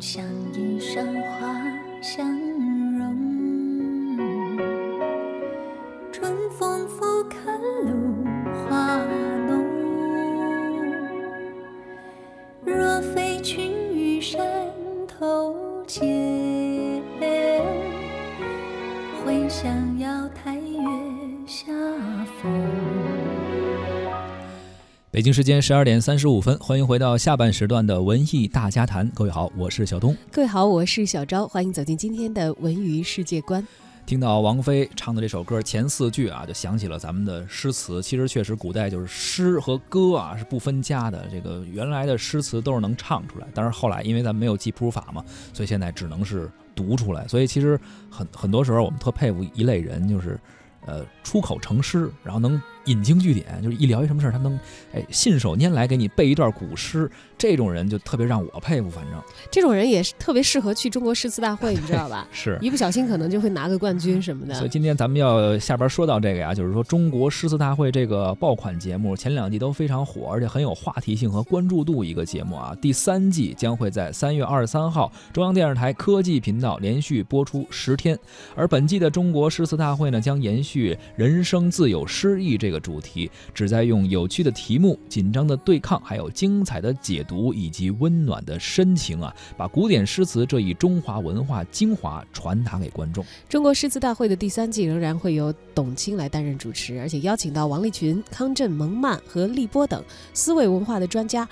像一山花相融，春风拂看露花浓。若非群玉山头见，会向瑶台月下逢。北京时间十二点三十五分，欢迎回到下半时段的文艺大家谈。各位好，我是小东。各位好，我是小昭，欢迎走进今天的文娱世界观。听到王菲唱的这首歌前四句啊，就想起了咱们的诗词。其实确实，古代就是诗和歌啊是不分家的。这个原来的诗词都是能唱出来，但是后来因为咱们没有记谱法嘛，所以现在只能是读出来。所以其实很很多时候，我们特佩服一类人，就是呃出口成诗，然后能。引经据典，就是一聊一什么事儿，他能哎信手拈来给你背一段古诗，这种人就特别让我佩服。反正这种人也是特别适合去中国诗词大会，你知道吧？是一不小心可能就会拿个冠军什么的。所以今天咱们要下边说到这个呀，就是说中国诗词大会这个爆款节目，前两季都非常火，而且很有话题性和关注度一个节目啊。第三季将会在三月二十三号中央电视台科技频道连续播出十天，而本季的中国诗词大会呢，将延续“人生自有诗意”这这个主题。旨在用有趣的题目、紧张的对抗，还有精彩的解读以及温暖的深情啊，把古典诗词这一中华文化精华传达给观众。中国诗词大会的第三季仍然会由董卿来担任主持，而且邀请到王立群、康震、蒙曼和立波等思维文化的专家。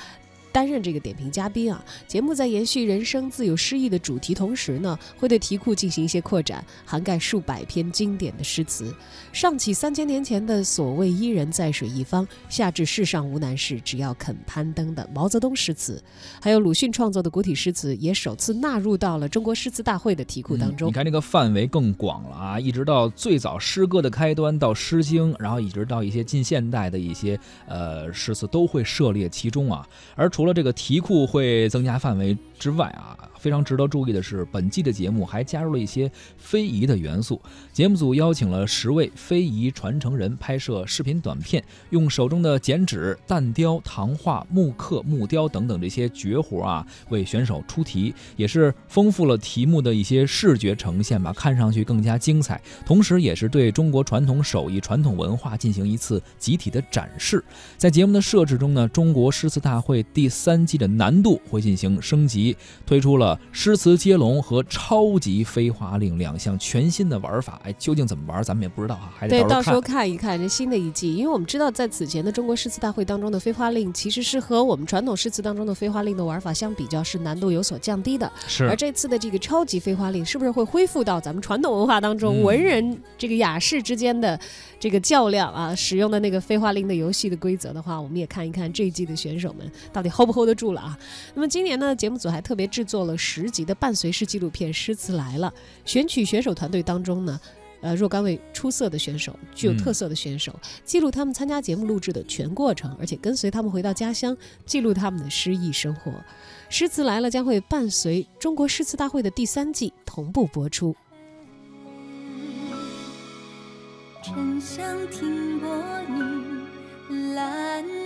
担任这个点评嘉宾啊，节目在延续“人生自有诗意”的主题同时呢，会对题库进行一些扩展，涵盖数百篇经典的诗词，上起三千年前的所谓“伊人在水一方”，下至“世上无难事，只要肯攀登”的毛泽东诗词，还有鲁迅创作的古体诗词，也首次纳入到了中国诗词大会的题库当中。你看这个范围更广了啊，一直到最早诗歌的开端到《诗经》，然后一直到一些近现代的一些呃诗词都会涉猎其中啊，而除了。这个题库会增加范围之外啊。非常值得注意的是，本季的节目还加入了一些非遗的元素。节目组邀请了十位非遗传承人拍摄视频短片，用手中的剪纸、蛋雕、糖画、木刻、木雕等等这些绝活啊，为选手出题，也是丰富了题目的一些视觉呈现吧，看上去更加精彩。同时，也是对中国传统手艺、传统文化进行一次集体的展示。在节目的设置中呢，中国诗词大会第三季的难度会进行升级，推出了。诗词接龙和超级飞花令两项全新的玩法，哎，究竟怎么玩，咱们也不知道啊，还得到时候看一看这新的一季。因为我们知道，在此前的中国诗词大会当中的飞花令，其实是和我们传统诗词当中的飞花令的玩法相比较，是难度有所降低的。是。而这次的这个超级飞花令，是不是会恢复到咱们传统文化当中文人这个雅士之间的这个较量啊，使用的那个飞花令的游戏的规则的话，我们也看一看这一季的选手们到底 hold 不 hold 得住了啊？那么今年呢，节目组还特别制作了。十集的伴随式纪录片《诗词来了》，选取选手团队当中呢，呃，若干位出色的选手，具有特色的选手，记录他们参加节目录制的全过程，而且跟随他们回到家乡，记录他们的诗意生活。《诗词来了》将会伴随中国诗词大会的第三季同步播出。沉香听过你，兰。